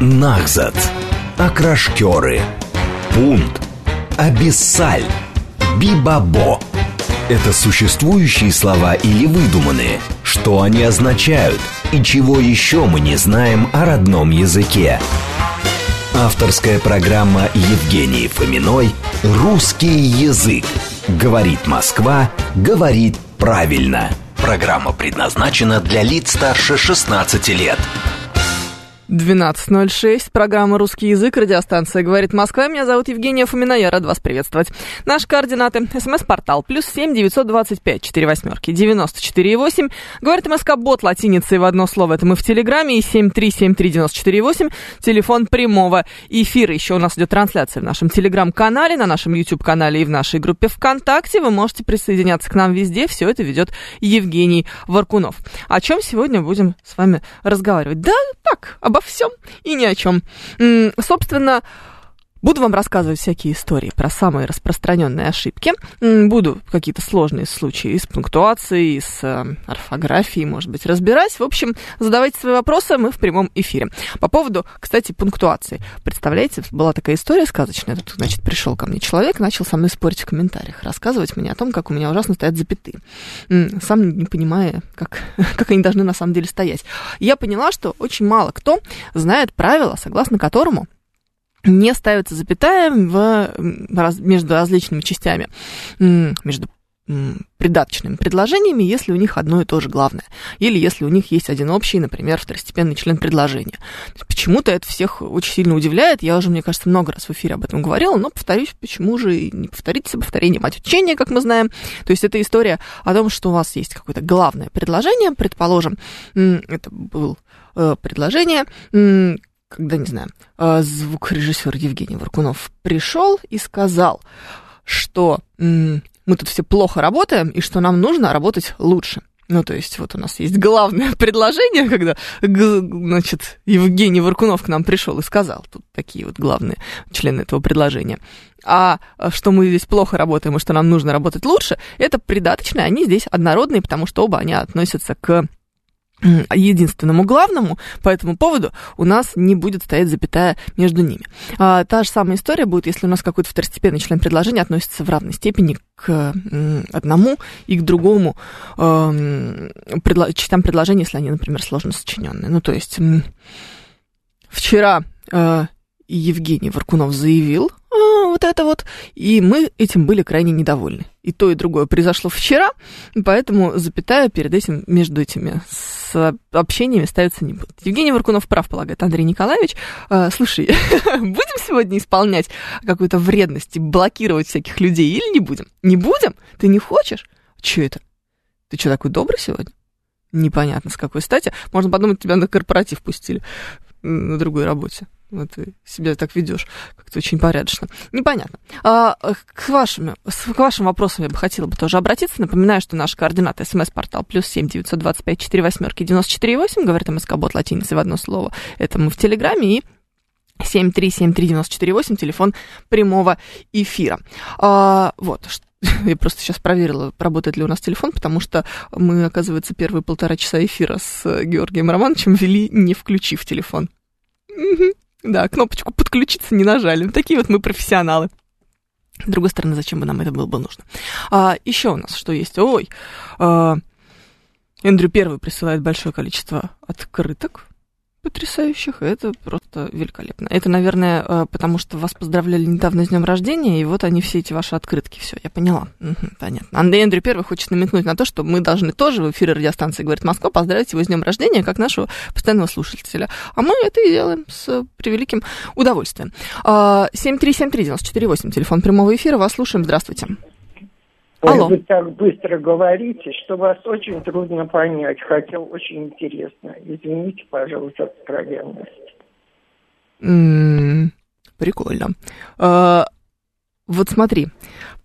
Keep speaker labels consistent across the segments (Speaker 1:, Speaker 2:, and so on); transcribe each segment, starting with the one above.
Speaker 1: Нахзат, Акрашкеры, Пунт, Абиссаль, Бибабо. Это существующие слова или выдуманные? Что они означают? И чего еще мы не знаем о родном языке? Авторская программа Евгении Фоминой «Русский язык». Говорит Москва, говорит правильно. Программа предназначена для лиц старше 16 лет.
Speaker 2: 12.06, программа «Русский язык», радиостанция «Говорит Москва». Меня зовут Евгения Фомина, я рад вас приветствовать. Наши координаты. СМС-портал плюс семь девятьсот двадцать пять четыре восьмерки девяносто четыре восемь. Говорит МСК Бот латиницей в одно слово. Это мы в Телеграме и семь три семь три девяносто четыре восемь. Телефон прямого эфира. Еще у нас идет трансляция в нашем Телеграм-канале, на нашем YouTube-канале и в нашей группе ВКонтакте. Вы можете присоединяться к нам везде. Все это ведет Евгений Варкунов. О чем сегодня будем с вами разговаривать? Да, так, об обо всем и ни о чем. Собственно, Буду вам рассказывать всякие истории про самые распространенные ошибки. Буду какие-то сложные случаи с пунктуацией, с э, орфографией, может быть, разбирать. В общем, задавайте свои вопросы, мы в прямом эфире. По поводу, кстати, пунктуации. Представляете, была такая история сказочная. Тут, значит, пришел ко мне человек, начал со мной спорить в комментариях, рассказывать мне о том, как у меня ужасно стоят запятые. Сам не понимая, как, как они должны на самом деле стоять. Я поняла, что очень мало кто знает правила, согласно которому не ставится запятая в, между различными частями, между придаточными предложениями, если у них одно и то же главное. Или если у них есть один общий, например, второстепенный член предложения. Почему-то это всех очень сильно удивляет. Я уже, мне кажется, много раз в эфире об этом говорила, но повторюсь, почему же не повториться, повторение мать учения, как мы знаем. То есть это история о том, что у вас есть какое-то главное предложение, предположим, это было э, предложение, когда, не знаю, а, звукорежиссер Евгений Варкунов пришел и сказал, что мы тут все плохо работаем и что нам нужно работать лучше. Ну, то есть, вот у нас есть главное предложение, когда, значит, Евгений Варкунов к нам пришел и сказал, тут такие вот главные члены этого предложения. А что мы здесь плохо работаем и что нам нужно работать лучше, это придаточные, они здесь однородные, потому что оба они относятся к единственному главному, по этому поводу у нас не будет стоять запятая между ними. А, та же самая история будет, если у нас какой-то второстепенный член предложения относится в равной степени к одному и к другому э, предло- частям предложения, если они, например, сложно сочиненные. Ну, то есть вчера э, Евгений Варкунов заявил а, вот это вот, и мы этим были крайне недовольны. И то, и другое произошло вчера, поэтому запятая перед этим, между этими общениями ставиться не будет. Евгений Варкунов прав, полагает Андрей Николаевич. А, слушай, будем сегодня исполнять какую-то вредность и блокировать всяких людей или не будем? Не будем? Ты не хочешь? Че это? Ты что, такой добрый сегодня? Непонятно, с какой стати. Можно подумать, тебя на корпоратив пустили на другой работе. Вот ты себя так ведешь, как-то очень порядочно. Непонятно. А, к, вашим, к вашим вопросам я бы хотела бы тоже обратиться. Напоминаю, что наши координаты смс-портал плюс семь девятьсот двадцать пять четыре восьмерки девяносто четыре восемь, говорит МСК Бот латиницей в одно слово. Это мы в Телеграме и 7373948, телефон прямого эфира. А, вот, я просто сейчас проверила, работает ли у нас телефон, потому что мы, оказывается, первые полтора часа эфира с Георгием Романовичем вели, не включив телефон. Да, кнопочку подключиться не нажали. Такие вот мы профессионалы. С другой стороны, зачем бы нам это было бы нужно? А, еще у нас что есть? Ой, а, Эндрю Первый присылает большое количество открыток потрясающих. Это просто великолепно. Это, наверное, э, потому что вас поздравляли недавно с днем рождения, и вот они все эти ваши открытки. Все, я поняла. Угу, понятно. Андрей Андрей Первый хочет намекнуть на то, что мы должны тоже в эфире радиостанции «Говорит Москва» поздравить его с днем рождения, как нашего постоянного слушателя. А мы это и делаем с превеликим удовольствием. 7373948, а, телефон прямого эфира. Вас слушаем. Здравствуйте.
Speaker 3: Алло. Вы так быстро говорите, что вас очень трудно понять, хотя очень интересно. Извините, пожалуйста, откровенность.
Speaker 2: Mm, прикольно. А, вот смотри,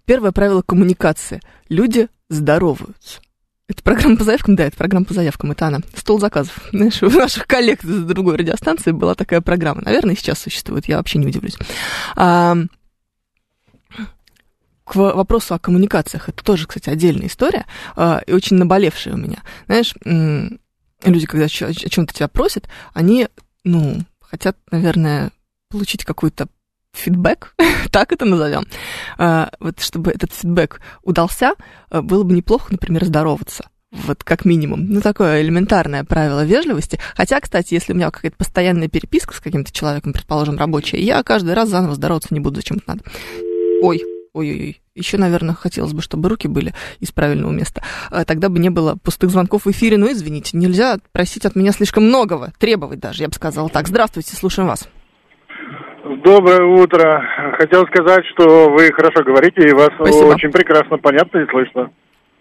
Speaker 2: первое правило коммуникации. Люди здороваются. Это программа по заявкам? Да, это программа по заявкам, это она. Стол заказов. Знаешь, у наших коллег с другой радиостанции была такая программа. Наверное, сейчас существует, я вообще не удивлюсь. А, к вопросу о коммуникациях, это тоже, кстати, отдельная история, э, и очень наболевшая у меня. Знаешь, люди, когда о чем-то тебя просят, они, ну, хотят, наверное, получить какой-то фидбэк, так это назовем. А, вот чтобы этот фидбэк удался, было бы неплохо, например, здороваться. Вот как минимум. Ну, такое элементарное правило вежливости. Хотя, кстати, если у меня какая-то постоянная переписка с каким-то человеком, предположим, рабочая, я каждый раз заново здороваться не буду, зачем это надо. Ой, ой-ой-ой. Еще, наверное, хотелось бы, чтобы руки были из правильного места. А тогда бы не было пустых звонков в эфире. Но извините, нельзя просить от меня слишком многого, требовать даже, я бы сказала так. Здравствуйте, слушаем вас.
Speaker 4: Доброе утро. Хотел сказать, что вы хорошо говорите, и вас Спасибо. очень прекрасно понятно и слышно.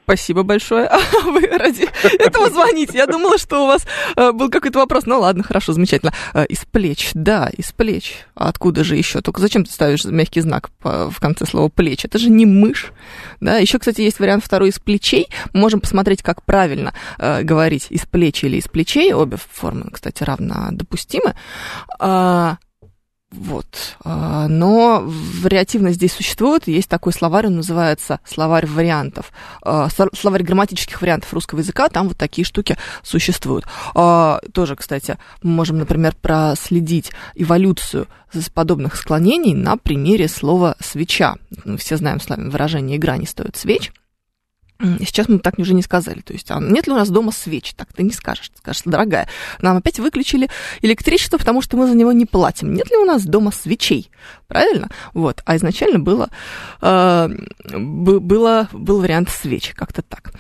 Speaker 2: Спасибо большое. А вы ради этого звоните. Я думала, что у вас э, был какой-то вопрос. Ну ладно, хорошо, замечательно. Э, из плеч, да, из плеч. А откуда же еще? Только зачем ты ставишь мягкий знак в конце слова плеч? Это же не мышь. Да, еще, кстати, есть вариант второй из плечей. Мы можем посмотреть, как правильно э, говорить из плеч или из плечей. Обе формы, кстати, равно допустимы. Вот. А, но вариативность здесь существует. Есть такой словарь, он называется словарь вариантов. А, словарь грамматических вариантов русского языка. Там вот такие штуки существуют. А, тоже, кстати, мы можем, например, проследить эволюцию подобных склонений на примере слова «свеча». Мы все знаем с вами выражение «игра не стоит свеч». Сейчас мы так уже не сказали. То есть, а нет ли у нас дома свеч? Так ты не скажешь. Ты скажешь, дорогая, нам опять выключили электричество, потому что мы за него не платим. Нет ли у нас дома свечей? Правильно? Вот. А изначально было, э, было, был вариант свеч, как-то так.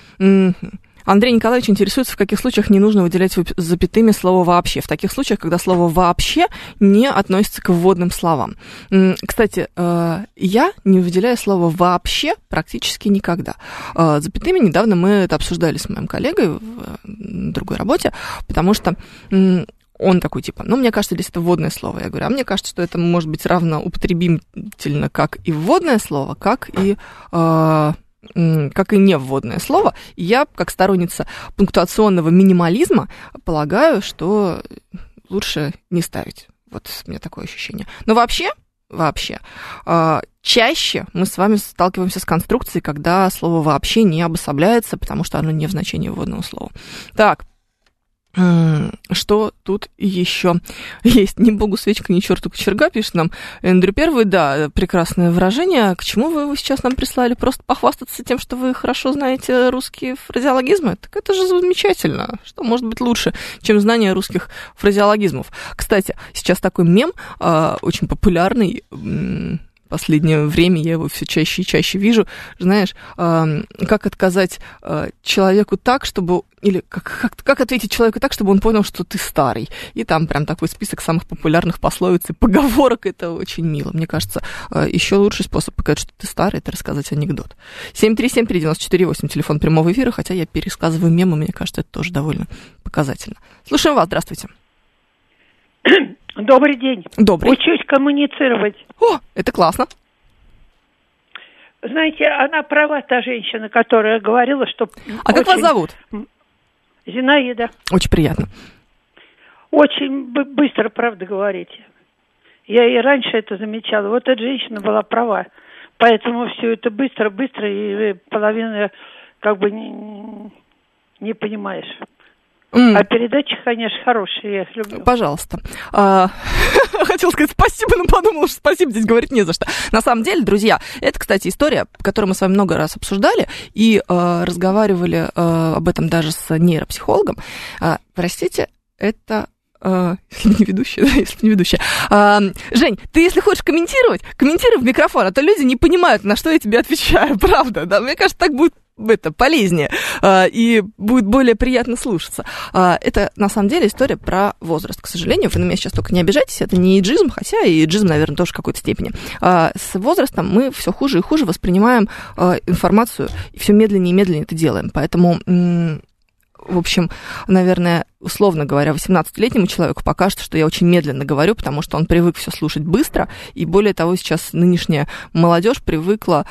Speaker 2: Андрей Николаевич интересуется, в каких случаях не нужно выделять запятыми слово «вообще». В таких случаях, когда слово «вообще» не относится к вводным словам. Кстати, э, я не выделяю слово «вообще» практически никогда. Э, запятыми недавно мы это обсуждали с моим коллегой в другой работе, потому что он такой, типа, ну, мне кажется, здесь это вводное слово. Я говорю, а мне кажется, что это может быть равно употребительно как и вводное слово, как и э, как и не вводное слово. Я, как сторонница пунктуационного минимализма, полагаю, что лучше не ставить. Вот у меня такое ощущение. Но вообще, вообще, а, чаще мы с вами сталкиваемся с конструкцией, когда слово вообще не обособляется, потому что оно не в значении вводного слова. Так, что тут еще есть? Не богу свечка, ни черту кочерга, пишет нам Эндрю Первый. Да, прекрасное выражение. К чему вы его сейчас нам прислали? Просто похвастаться тем, что вы хорошо знаете русские фразеологизмы? Так это же замечательно. Что может быть лучше, чем знание русских фразеологизмов? Кстати, сейчас такой мем э, очень популярный последнее время я его все чаще и чаще вижу, знаешь, как отказать э, человеку так, чтобы или как, как, как ответить человеку так, чтобы он понял, что ты старый. И там прям такой список самых популярных пословиц и поговорок. Это очень мило. Мне кажется, э, еще лучший способ показать, что ты старый, это рассказать анекдот. 7373948, телефон прямого эфира, хотя я пересказываю мемы, мне кажется, это тоже довольно показательно. Слушаем вас, здравствуйте.
Speaker 5: Добрый день.
Speaker 2: Добрый.
Speaker 5: Учусь коммуницировать.
Speaker 2: О, это классно.
Speaker 5: Знаете, она права, та женщина, которая говорила, что...
Speaker 2: А очень... как вас зовут?
Speaker 5: Зинаида.
Speaker 2: Очень приятно.
Speaker 5: Очень быстро, правда, говорите. Я и раньше это замечала. Вот эта женщина была права. Поэтому все это быстро-быстро, и половина как бы не, не понимаешь. Mm. А передачи, конечно, хорошие, я их люблю.
Speaker 2: Пожалуйста. А, хотел сказать спасибо, но подумала, что спасибо здесь говорить не за что. На самом деле, друзья, это, кстати, история, которую мы с вами много раз обсуждали и э, разговаривали э, об этом даже с нейропсихологом. Э, простите, это если не ведущая, да, если не ведущая. А, Жень, ты если хочешь комментировать, комментируй в микрофон, а то люди не понимают, на что я тебе отвечаю, правда, да, мне кажется, так будет это полезнее а, и будет более приятно слушаться. А, это на самом деле история про возраст. К сожалению, вы на меня сейчас только не обижайтесь, это не иджизм, хотя и иджизм, наверное, тоже в какой-то степени. А, с возрастом мы все хуже и хуже воспринимаем информацию и все медленнее и медленнее это делаем. Поэтому в общем, наверное, условно говоря, 18-летнему человеку покажется, что я очень медленно говорю, потому что он привык все слушать быстро, и более того, сейчас нынешняя молодежь привыкла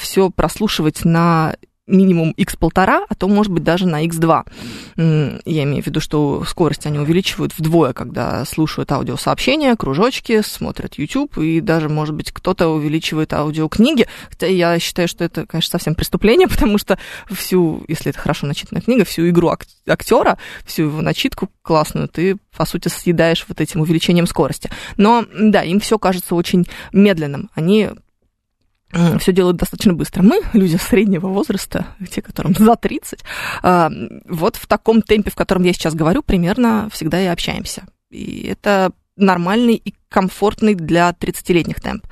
Speaker 2: все прослушивать на минимум x полтора, а то, может быть, даже на x2. Я имею в виду, что скорость они увеличивают вдвое, когда слушают аудиосообщения, кружочки, смотрят YouTube, и даже, может быть, кто-то увеличивает аудиокниги. Хотя я считаю, что это, конечно, совсем преступление, потому что всю, если это хорошо начитанная книга, всю игру актера, всю его начитку классную ты, по сути, съедаешь вот этим увеличением скорости. Но, да, им все кажется очень медленным. Они все делают достаточно быстро. Мы, люди среднего возраста, те, которым за 30, а, вот в таком темпе, в котором я сейчас говорю, примерно всегда и общаемся. И это нормальный и комфортный для 30-летних темп.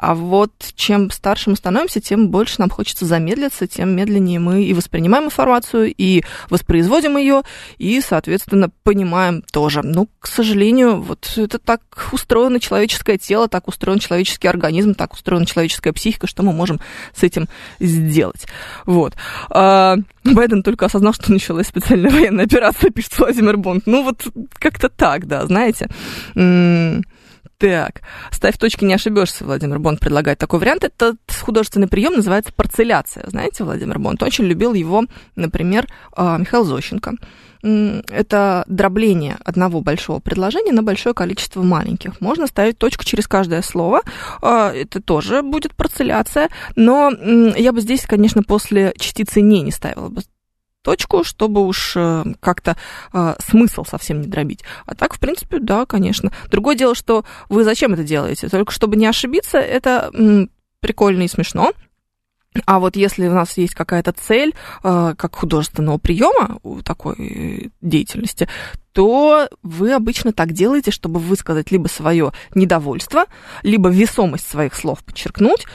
Speaker 2: А вот чем старше мы становимся, тем больше нам хочется замедлиться, тем медленнее мы и воспринимаем информацию, и воспроизводим ее, и, соответственно, понимаем тоже. Ну, к сожалению, вот это так устроено человеческое тело, так устроен человеческий организм, так устроена человеческая психика, что мы можем с этим сделать. Вот. А, Байден только осознал, что началась специальная военная операция, пишет Владимир Бонд. Ну, вот как-то так, да, знаете. Так, ставь точки, не ошибешься, Владимир Бонд предлагает такой вариант. Этот художественный прием называется парцеляция. Знаете, Владимир Бонд очень любил его, например, а, Михаил Зощенко. Это дробление одного большого предложения на большое количество маленьких. Можно ставить точку через каждое слово. А, это тоже будет парцеляция. Но я бы здесь, конечно, после частицы «не» не ставила бы точку, чтобы уж э, как-то э, смысл совсем не дробить. А так, в принципе, да, конечно. Другое дело, что вы зачем это делаете? Только чтобы не ошибиться, это м, прикольно и смешно. А вот если у нас есть какая-то цель, э, как художественного приема у такой деятельности, то вы обычно так делаете, чтобы высказать либо свое недовольство, либо весомость своих слов подчеркнуть,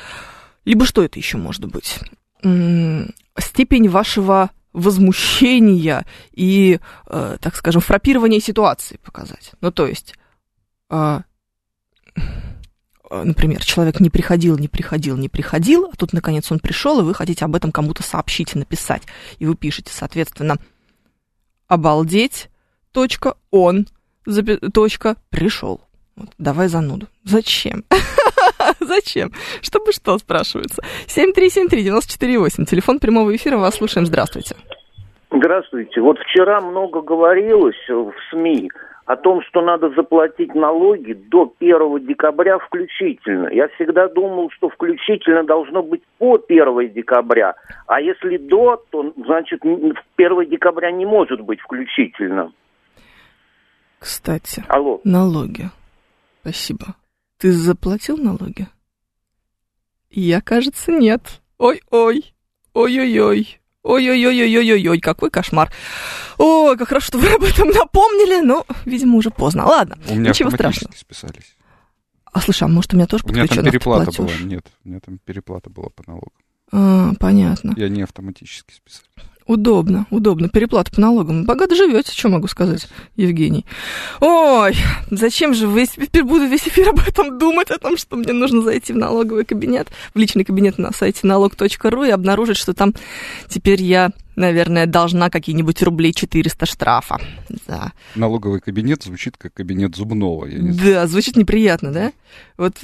Speaker 2: либо что это еще может быть? Степень вашего возмущения и, э, так скажем, фрапирования ситуации показать. Ну, то есть, э, например, человек не приходил, не приходил, не приходил, а тут, наконец, он пришел, и вы хотите об этом кому-то сообщить и написать. И вы пишете, соответственно, обалдеть, точка, он, точка, пришел. Вот, давай зануду. Зачем? Зачем? Чтобы что, спрашивается. 7373948, телефон прямого эфира, вас слушаем, здравствуйте.
Speaker 6: Здравствуйте. Вот вчера много говорилось в СМИ о том, что надо заплатить налоги до 1 декабря включительно. Я всегда думал, что включительно должно быть по 1 декабря. А если до, то значит 1 декабря не может быть включительно.
Speaker 2: Кстати, Алло. налоги. Спасибо. Ты заплатил налоги? Я, кажется, нет. Ой-ой, ой-ой-ой. Ой-ой-ой-ой-ой-ой, какой кошмар. Ой, как хорошо, что вы об этом напомнили, но, видимо, уже поздно. Ладно,
Speaker 7: у меня ничего страшного. списались.
Speaker 2: А слушай, а может у меня тоже
Speaker 7: У меня там переплата была, нет, у меня там переплата была по налогам.
Speaker 2: А, понятно.
Speaker 7: Я не автоматически списали.
Speaker 2: Удобно, удобно. Переплата по налогам. Богато живете, что могу сказать, Евгений. Ой, зачем же весь, теперь буду весь эфир об этом думать, о том, что мне нужно зайти в налоговый кабинет, в личный кабинет на сайте налог.ру и обнаружить, что там теперь я наверное, должна какие-нибудь рублей 400 штрафа.
Speaker 7: Да. Налоговый кабинет звучит как кабинет зубного. Я не
Speaker 2: знаю. Да, звучит неприятно, да? Вот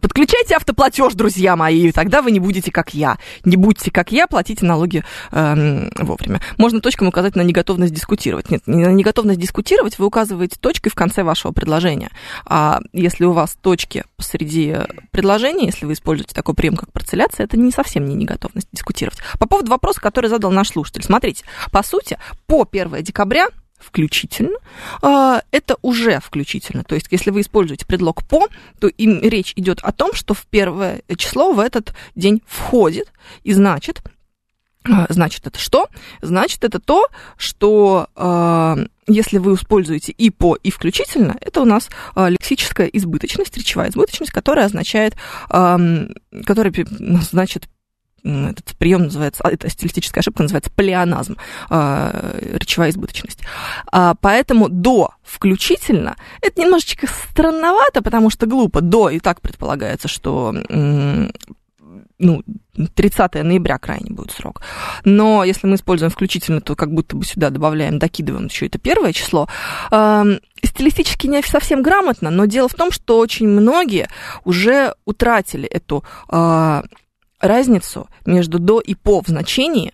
Speaker 2: Подключайте автоплатеж, друзья мои, тогда вы не будете как я. Не будьте как я, платите налоги э, вовремя. Можно точками указать на неготовность дискутировать. Нет, на неготовность дискутировать вы указываете точкой в конце вашего предложения. А если у вас точки посреди предложения, если вы используете такой прием, как парцеляция, это не совсем не неготовность дискутировать. По поводу вопроса, который задал наш слушатель. Смотрите, по сути, по 1 декабря включительно, а, это уже включительно. То есть, если вы используете предлог по, то им речь идет о том, что в первое число в этот день входит, и значит, а, значит это что? Значит это то, что а, если вы используете и по, и включительно, это у нас лексическая избыточность, речевая избыточность, которая означает, которая значит этот прием называется, а, эта стилистическая ошибка называется плеоназм, э, речевая избыточность. А, поэтому до включительно это немножечко странновато, потому что глупо. До и так предполагается, что ну, 30 ноября крайне будет срок. Но если мы используем включительно, то как будто бы сюда добавляем, докидываем еще это первое число. Стилистически не совсем грамотно, но дело в том, что очень многие уже утратили эту разницу между до и по в значении,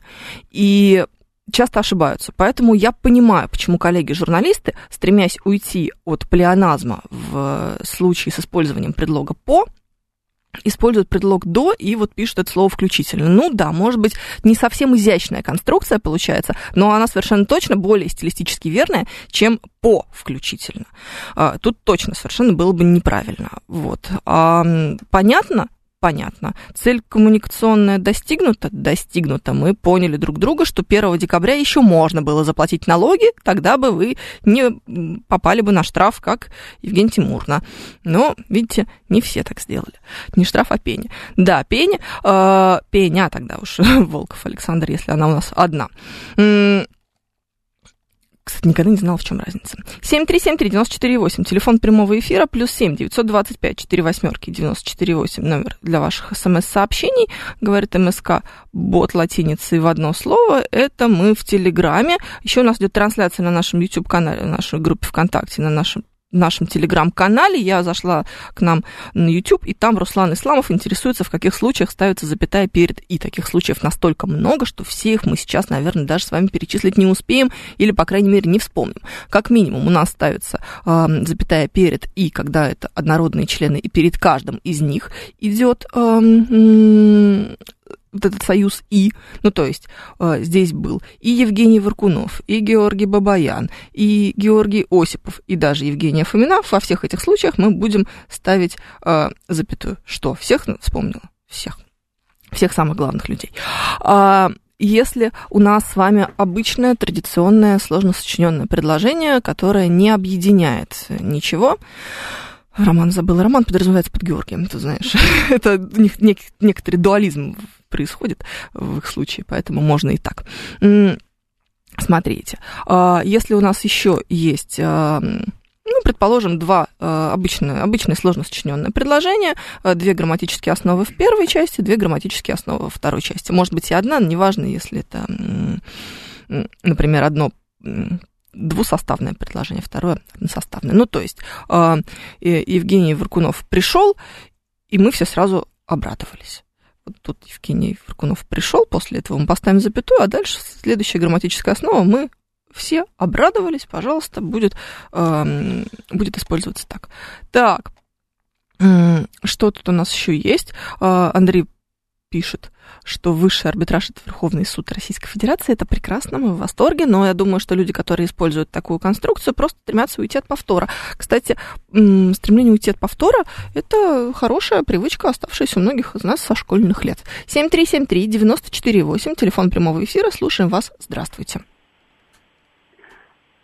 Speaker 2: и часто ошибаются. Поэтому я понимаю, почему коллеги-журналисты, стремясь уйти от плеоназма в случае с использованием предлога «по», используют предлог «до» и вот пишут это слово «включительно». Ну да, может быть, не совсем изящная конструкция получается, но она совершенно точно более стилистически верная, чем «по» включительно. А, тут точно совершенно было бы неправильно. Вот. А, понятно, понятно. Цель коммуникационная достигнута? Достигнута. Мы поняли друг друга, что 1 декабря еще можно было заплатить налоги, тогда бы вы не попали бы на штраф, как Евгений Тимурна. Но, видите, не все так сделали. Не штраф, а пеня. Да, пеня, э, пеня тогда уж, Волков Александр, если она у нас одна. Кстати, никогда не знала, в чем разница. 7373948, телефон прямого эфира, плюс 7 925 4 восьмерки 948, номер для ваших смс-сообщений. Говорит МСК, бот латиницей в одно слово. Это мы в Телеграме. Еще у нас идет трансляция на нашем YouTube-канале, на нашей группе ВКонтакте, на нашем в нашем телеграм-канале. Я зашла к нам на YouTube, и там Руслан Исламов интересуется, в каких случаях ставится запятая перед. И таких случаев настолько много, что все их мы сейчас, наверное, даже с вами перечислить не успеем, или, по крайней мере, не вспомним. Как минимум, у нас ставится э, запятая перед и, когда это однородные члены, и перед каждым из них идет э, вот этот союз «и», ну, то есть э, здесь был и Евгений Варкунов, и Георгий Бабаян, и Георгий Осипов, и даже Евгения Фомина, во всех этих случаях мы будем ставить э, запятую. Что, всех вспомнила? Всех. Всех самых главных людей. А, если у нас с вами обычное, традиционное, сложно сочиненное предложение, которое не объединяет ничего, Роман забыл. Роман подразумевается под Георгием, ты знаешь. Это некоторый дуализм происходит в их случае, поэтому можно и так. Смотрите, а, если у нас еще есть а, ну, предположим, два э, обычные, обычные сложно сочиненные предложения, две грамматические основы в первой части, две грамматические основы во второй части. Может быть и одна, неважно, если это, например, одно двусоставное предложение, второе односоставное. Ну, то есть Евгений Варкунов пришел, и мы все сразу обрадовались тут Евгений Фаркунов пришел, после этого мы поставим запятую, а дальше следующая грамматическая основа мы все обрадовались, пожалуйста, будет, э, будет использоваться так. Так, что тут у нас еще есть? Э, Андрей пишет, что высший арбитраж это Верховный суд Российской Федерации. Это прекрасно, мы в восторге, но я думаю, что люди, которые используют такую конструкцию, просто стремятся уйти от повтора. Кстати, стремление уйти от повтора – это хорошая привычка, оставшаяся у многих из нас со школьных лет. 7373-94-8, телефон прямого эфира, слушаем вас. Здравствуйте.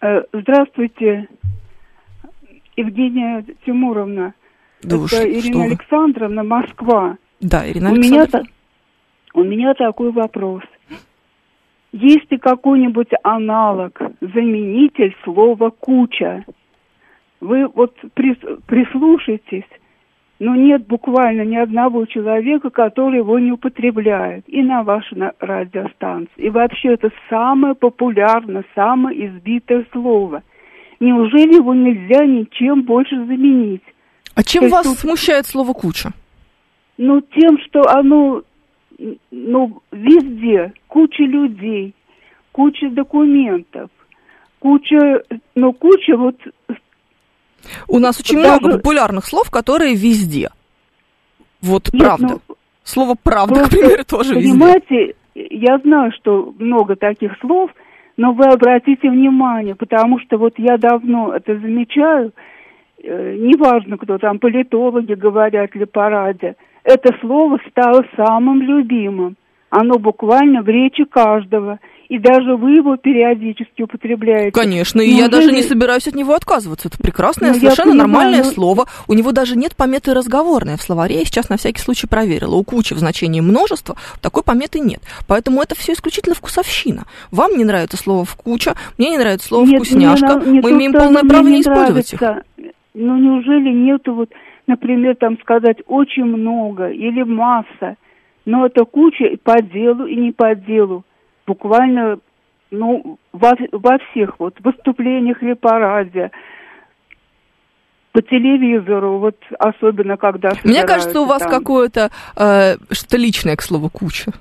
Speaker 8: Э, здравствуйте, Евгения Тимуровна. Да Это Ирина Александровна, Москва.
Speaker 2: Да, Ирина Александровна.
Speaker 8: У меня, у меня такой вопрос. Есть ли какой-нибудь аналог, заменитель слова «куча»? Вы вот прислушайтесь, но нет буквально ни одного человека, который его не употребляет. И на вашей радиостанции. И вообще это самое популярное, самое избитое слово. Неужели его нельзя ничем больше заменить?
Speaker 2: А чем вас тут... смущает слово «куча»?
Speaker 8: Ну, тем, что оно, ну, везде, куча людей, куча документов, куча, ну, куча вот...
Speaker 2: У нас очень даже... много популярных слов, которые везде. Вот Нет, правда. Ну, Слово «правда», к примеру, тоже
Speaker 8: понимаете, везде. я знаю, что много таких слов, но вы обратите внимание, потому что вот я давно это замечаю, э, неважно, кто там, политологи говорят или по радио, это слово стало самым любимым. Оно буквально в речи каждого. И даже вы его периодически употребляете.
Speaker 2: Конечно, и ну, я даже не собираюсь от него отказываться. Это прекрасное, ну, совершенно понимаю, нормальное но... слово. У него даже нет пометы разговорное в словаре. Я сейчас на всякий случай проверила. У кучи в значении множества такой пометы нет. Поэтому это все исключительно вкусовщина. Вам не нравится слово «вкуча», мне не нравится слово нет, «вкусняшка». Мне, Мы то, имеем полное право не, не использовать их.
Speaker 8: Ну неужели нету вот например, там сказать очень много или масса, но это куча и по делу, и не по делу. Буквально, ну, во, во всех вот выступлениях или по радио. по телевизору, вот особенно когда...
Speaker 2: Мне кажется, у вас там... какое-то э, что-то личное к слову куча.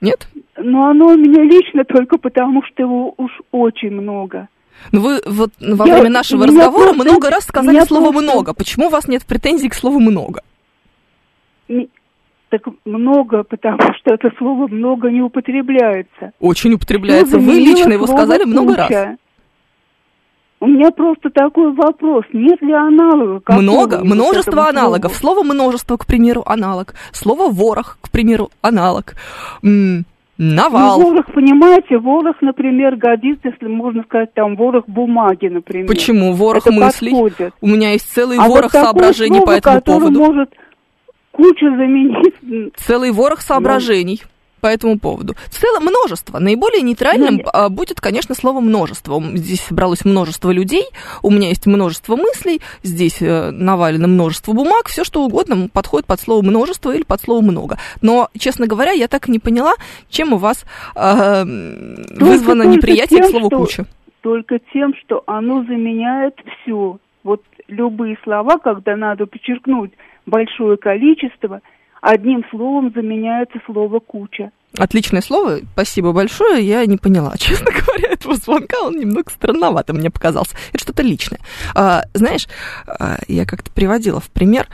Speaker 2: Нет?
Speaker 8: Ну, оно у меня лично только потому, что его уж очень много.
Speaker 2: Ну, вы вот во я, время нашего разговора просто, много раз сказали слово просто... «много». Почему у вас нет претензий к слову «много»?
Speaker 8: Так много, потому что это слово «много» не употребляется.
Speaker 2: Очень употребляется. Вы лично его сказали много раз.
Speaker 8: У меня просто такой вопрос. Нет ли аналога?
Speaker 2: Много, множество аналогов. Слово множество, к примеру, аналог. Слово ворох, к примеру, аналог. Навал.
Speaker 8: Ну, ворох, понимаете, ворох, например, годится, если можно сказать, там, ворох бумаги, например.
Speaker 2: Почему? Ворох Это мыслей? Подходит. У меня есть целый а ворох вот соображений слово, по этому поводу.
Speaker 8: может кучу заменить.
Speaker 2: Целый ворох соображений. Ну по этому поводу. В целом множество. Наиболее нейтральным. Ну, будет, конечно, слово множество. Здесь собралось множество людей, у меня есть множество мыслей, здесь э, навалено множество бумаг, все что угодно подходит под слово множество или под слово много. Но, честно говоря, я так и не поняла, чем у вас э, вызвано неприятие тем, к слову что, куча.
Speaker 8: Только тем, что оно заменяет все. Вот любые слова, когда надо подчеркнуть большое количество – одним словом заменяется слово куча.
Speaker 2: Отличное слово, спасибо большое. Я не поняла, честно говоря, этого звонка. Он немного странновато мне показался. Это что-то личное. А, знаешь, а, я как-то приводила в пример.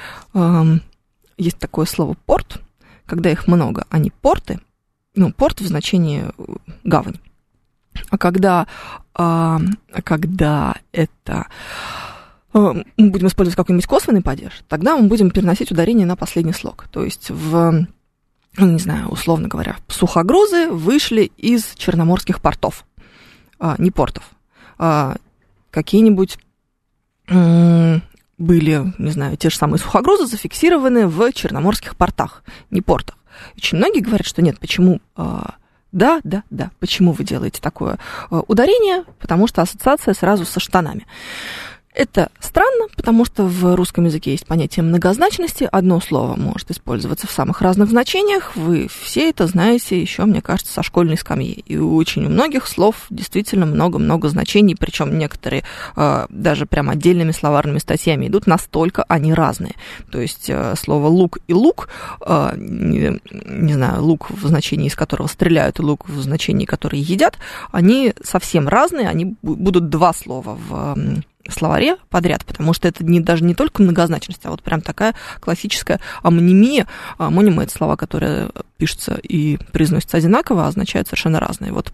Speaker 2: Есть такое слово порт, когда их много. Они порты. Ну, порт в значении э, гавань. А когда, а, когда это мы будем использовать какой-нибудь косвенный падеж, тогда мы будем переносить ударение на последний слог. То есть в, ну, не знаю, условно говоря, сухогрузы вышли из черноморских портов, а, не портов, а, какие-нибудь были, не знаю, те же самые сухогрузы зафиксированы в черноморских портах, не портах. Очень многие говорят, что нет, почему а, да, да, да. Почему вы делаете такое э, ударение? Потому что ассоциация сразу со штанами. Это странно, потому что в русском языке есть понятие многозначности. Одно слово может использоваться в самых разных значениях. Вы все это знаете еще, мне кажется, со школьной скамьи. И у очень многих слов действительно много-много значений, причем некоторые э, даже прям отдельными словарными статьями идут, настолько они разные. То есть э, слово лук и лук, э, не, не знаю, лук в значении, из которого стреляют, и лук в значении, который едят, они совсем разные, они будут два слова в словаре подряд, потому что это не, даже не только многозначность, а вот прям такая классическая амонимия. Амонимы – это слова, которые пишутся и произносятся одинаково, а означают совершенно разные. Вот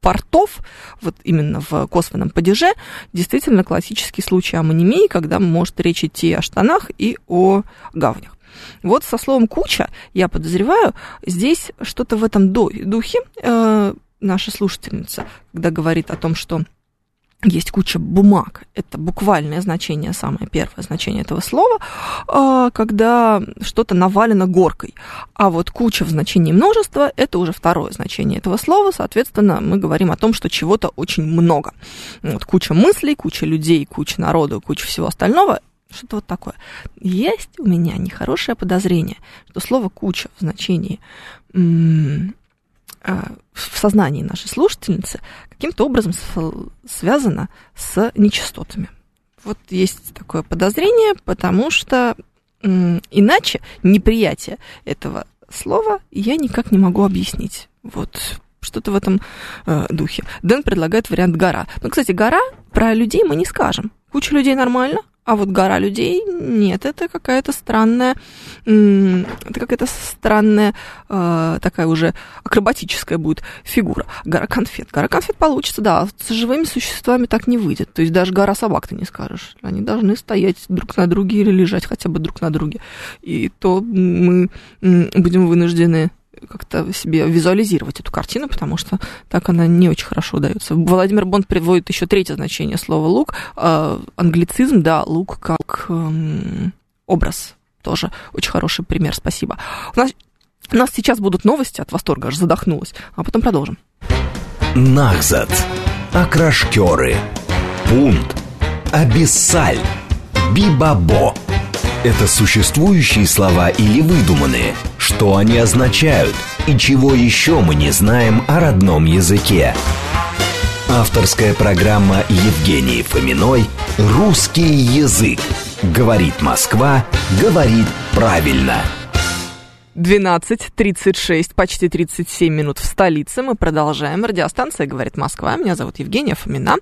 Speaker 2: портов, вот именно в косвенном падеже, действительно классический случай амонимии, когда может речь идти о штанах и о гавнях. Вот со словом «куча», я подозреваю, здесь что-то в этом духе э, наша слушательница, когда говорит о том, что есть куча бумаг. Это буквальное значение, самое первое значение этого слова, а, когда что-то навалено горкой. А вот куча в значении множества – это уже второе значение этого слова. Соответственно, мы говорим о том, что чего-то очень много. Вот куча мыслей, куча людей, куча народу, куча всего остального что-то вот такое. Есть у меня нехорошее подозрение, что слово «куча» в значении а, в сознании нашей слушательницы каким-то образом связано с нечистотами. Вот есть такое подозрение, потому что иначе неприятие этого слова я никак не могу объяснить. Вот что-то в этом э, духе. Дэн предлагает вариант гора. Ну, кстати, гора про людей мы не скажем. Куча людей нормально, а вот гора людей нет, это какая-то странная, это какая-то странная э, такая уже акробатическая будет фигура. Гора конфет. Гора конфет получится, да, с живыми существами так не выйдет. То есть даже гора собак ты не скажешь. Они должны стоять друг на друге или лежать хотя бы друг на друге. И то мы будем вынуждены как-то себе визуализировать эту картину, потому что так она не очень хорошо удается. Владимир Бонд приводит еще третье значение слова лук. Э, англицизм, да, лук как э, образ. Тоже очень хороший пример, спасибо. У нас, у нас сейчас будут новости от восторга, аж задохнулась, а потом продолжим.
Speaker 1: Нахзат. Окрашкеры. Пунт. Абиссаль. Бибабо. Это существующие слова или выдуманные? Что они означают? И чего еще мы не знаем о родном языке? Авторская программа Евгении Фоминой «Русский язык». Говорит Москва, говорит правильно.
Speaker 2: 12.36, почти 37 минут в столице. Мы продолжаем. Радиостанция «Говорит Москва». Меня зовут Евгения Фомина.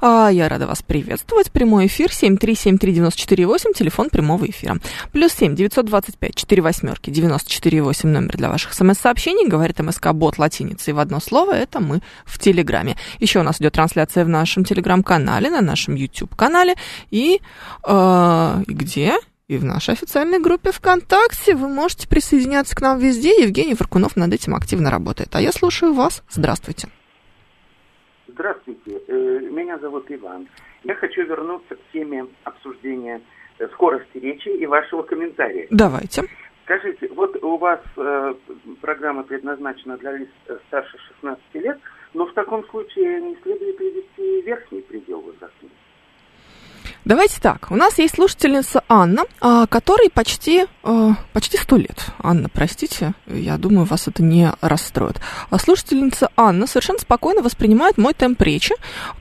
Speaker 2: А, я рада вас приветствовать. Прямой эфир 7373948, телефон прямого эфира. Плюс 7 925 4 восьмерки 94,8 номер для ваших смс-сообщений. Говорит МСК Бот латиницей в одно слово. Это мы в Телеграме. Еще у нас идет трансляция в нашем Телеграм-канале, на нашем YouTube-канале. И э, где? И в нашей официальной группе ВКонтакте. Вы можете присоединяться к нам везде. Евгений Фаркунов над этим активно работает. А я слушаю вас. Здравствуйте.
Speaker 9: Здравствуйте. Э, меня зовут Иван. Я хочу вернуться к теме обсуждения э, скорости речи и вашего комментария.
Speaker 2: Давайте.
Speaker 9: Скажите, вот у вас э, программа предназначена для лиц старше 16 лет, но в таком случае не следует привести верхний предел возрастной.
Speaker 2: Давайте так. У нас есть слушательница Анна, а, которой почти, а, почти 100 лет. Анна, простите, я думаю, вас это не расстроит. А слушательница Анна совершенно спокойно воспринимает мой темп речи,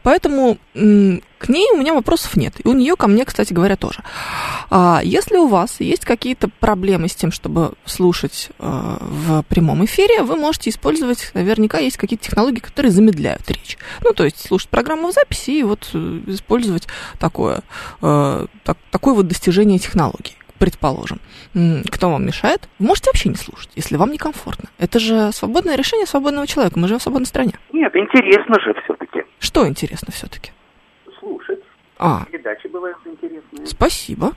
Speaker 2: поэтому к ней у меня вопросов нет. И у нее ко мне, кстати говоря, тоже. А, если у вас есть какие-то проблемы с тем, чтобы слушать а, в прямом эфире, вы можете использовать, наверняка есть какие-то технологии, которые замедляют речь. Ну, то есть слушать программу в записи и вот э, использовать такое, а, так, такое вот достижение технологий предположим, кто вам мешает, вы можете вообще не слушать, если вам некомфортно. Это же свободное решение свободного человека. Мы живем в свободной стране.
Speaker 9: Нет, интересно же все-таки.
Speaker 2: Что интересно все-таки? А.
Speaker 9: Передачи бывают интересные.
Speaker 2: Спасибо.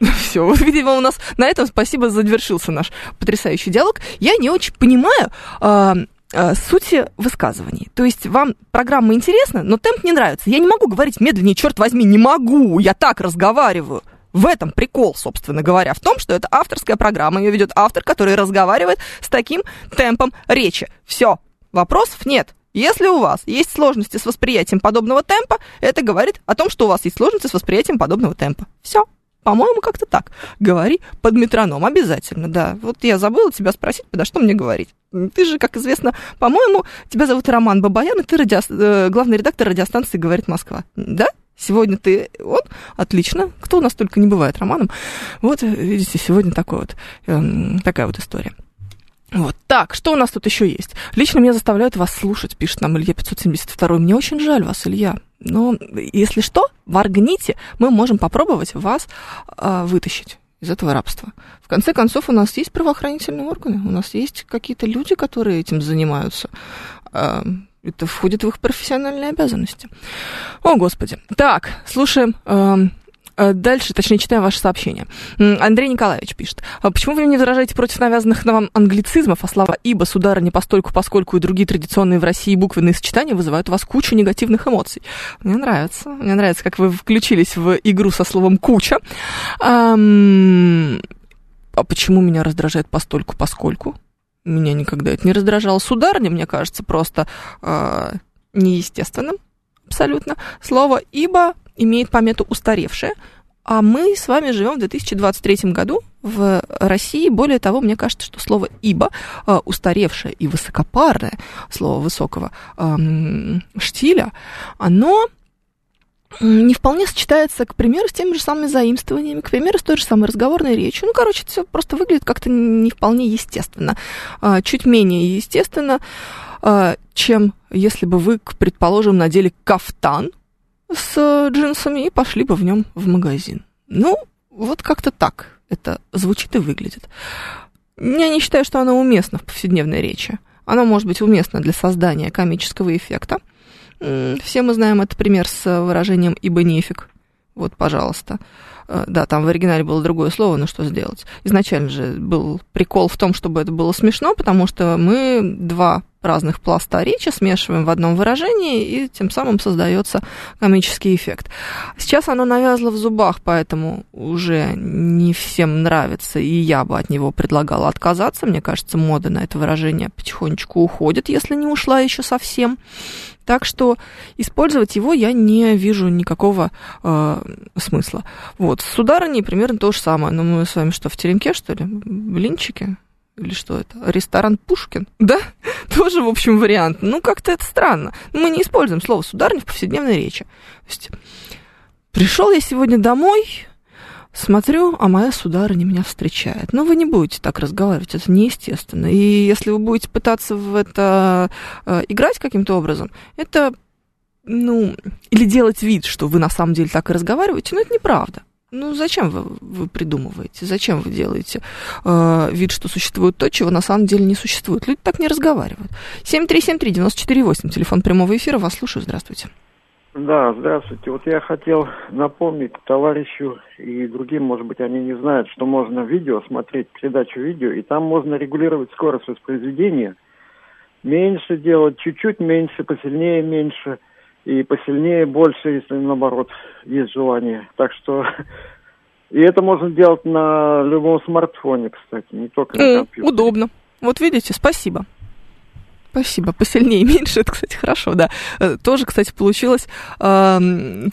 Speaker 2: Все, вот, видимо, у нас на этом спасибо завершился наш потрясающий диалог. Я не очень понимаю э, э, сути высказываний. То есть вам программа интересна, но темп не нравится. Я не могу говорить медленнее, черт возьми, не могу. Я так разговариваю. В этом прикол, собственно говоря, в том, что это авторская программа. Ее ведет автор, который разговаривает с таким темпом речи. Все, вопросов нет. Если у вас есть сложности с восприятием подобного темпа, это говорит о том, что у вас есть сложности с восприятием подобного темпа. Все. По-моему, как-то так. Говори под метроном, обязательно, да. Вот я забыла тебя спросить, подо что мне говорить. Ты же, как известно, по-моему, тебя зовут Роман Бабаян, и ты радио... э, главный редактор радиостанции «Говорит Москва». Да? Сегодня ты он? Отлично. Кто у нас только не бывает Романом. Вот, видите, сегодня такой вот, э, такая вот история. Вот. Так, что у нас тут еще есть? Лично меня заставляют вас слушать, пишет нам Илья 572. Мне очень жаль вас, Илья. Но если что, в Аргните мы можем попробовать вас э, вытащить из этого рабства. В конце концов, у нас есть правоохранительные органы, у нас есть какие-то люди, которые этим занимаются. Э, это входит в их профессиональные обязанности. О, Господи. Так, слушаем Э, дальше, точнее, читаем ваше сообщение. Андрей Николаевич пишет. «А почему вы не возражаете против навязанных на вам англицизмов, а слова «ибо», «сударыня», «постольку», «поскольку» и другие традиционные в России буквенные сочетания вызывают у вас кучу негативных эмоций? Мне нравится. Мне нравится, как вы включились в игру со словом «куча». А, а почему меня раздражает «постольку», «поскольку»? Меня никогда это не раздражало. Сударыня, мне кажется, просто э, неестественным абсолютно. Слово «ибо» имеет помету устаревшее, а мы с вами живем в 2023 году в России. Более того, мне кажется, что слово «ибо» э, устаревшее и высокопарное, слово высокого эм, штиля, оно не вполне сочетается, к примеру, с теми же самыми заимствованиями, к примеру, с той же самой разговорной речью. Ну, короче, все просто выглядит как-то не вполне естественно. А, чуть менее естественно, а, чем если бы вы, предположим, надели кафтан, с джинсами и пошли бы в нем в магазин. Ну, вот как-то так это звучит и выглядит. Я не считаю, что оно уместно в повседневной речи. Оно может быть уместно для создания комического эффекта. Все мы знаем этот пример с выражением «ибо нефиг». Вот, пожалуйста. Э, да, там в оригинале было другое слово, но что сделать? Изначально же был прикол в том, чтобы это было смешно, потому что мы два разных пласта речи смешиваем в одном выражении, и тем самым создается комический эффект. Сейчас оно навязло в зубах, поэтому уже не всем нравится, и я бы от него предлагала отказаться. Мне кажется, мода на это выражение потихонечку уходит, если не ушла еще совсем. Так что использовать его я не вижу никакого э, смысла. Вот, с сударыней примерно то же самое. Но мы с вами что, в теремке, что ли? Блинчики? или что это, ресторан Пушкин, да, тоже, в общем, вариант. Ну, как-то это странно. Мы не используем слово сударыня в повседневной речи. То есть, пришел я сегодня домой, смотрю, а моя сударыня меня встречает. Но вы не будете так разговаривать, это неестественно. И если вы будете пытаться в это э, играть каким-то образом, это, ну, или делать вид, что вы на самом деле так и разговариваете, но это неправда. Ну, зачем вы, вы придумываете? Зачем вы делаете э, вид, что существует то, чего на самом деле не существует? Люди так не разговаривают. 7373948, телефон прямого эфира, вас слушаю, здравствуйте.
Speaker 10: Да, здравствуйте. Вот я хотел напомнить товарищу и другим, может быть, они не знают, что можно видео смотреть, передачу видео, и там можно регулировать скорость воспроизведения. Меньше делать, чуть-чуть меньше, посильнее меньше – и посильнее больше, если наоборот есть желание. Так что и это можно делать на любом смартфоне, кстати, не только на компьютере.
Speaker 2: Удобно. Вот видите, спасибо. Спасибо. Посильнее, меньше, это, кстати, хорошо, да. Э, тоже, кстати, получилось, э,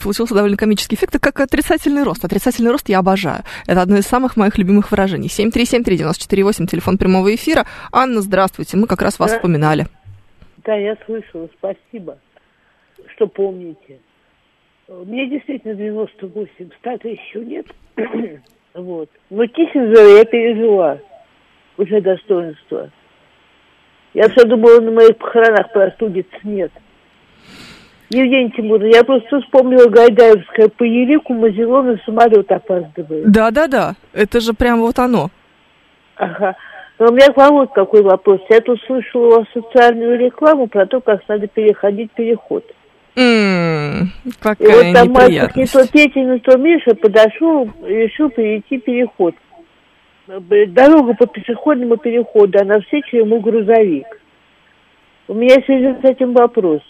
Speaker 2: получился довольно комический эффект, это как отрицательный рост. Отрицательный рост я обожаю. Это одно из самых моих любимых выражений. 7373948, телефон прямого эфира. Анна, здравствуйте, мы как раз вас да. вспоминали.
Speaker 11: Да, я слышала, спасибо что помните. Мне действительно 98, стата еще нет. вот. Но Киссинджера я пережила. Уже достоинство. Я все думала, на моих похоронах простудиться нет. Евгений Тимурович, я просто вспомнила Гайдаевское по Елику, Мазелон самолет опаздывает.
Speaker 2: Да-да-да, это же прям вот оно.
Speaker 11: Ага. Но у меня к вам вот какой вопрос. Я тут слышала у вас социальную рекламу про то, как надо переходить переход.
Speaker 2: М-м, какая
Speaker 11: и вот там мальчик не то Петя, не то Миша подошел, решил перейти переход. Дорога по пешеходному переходу, а навстречу ему грузовик. У меня в связи с этим вопрос.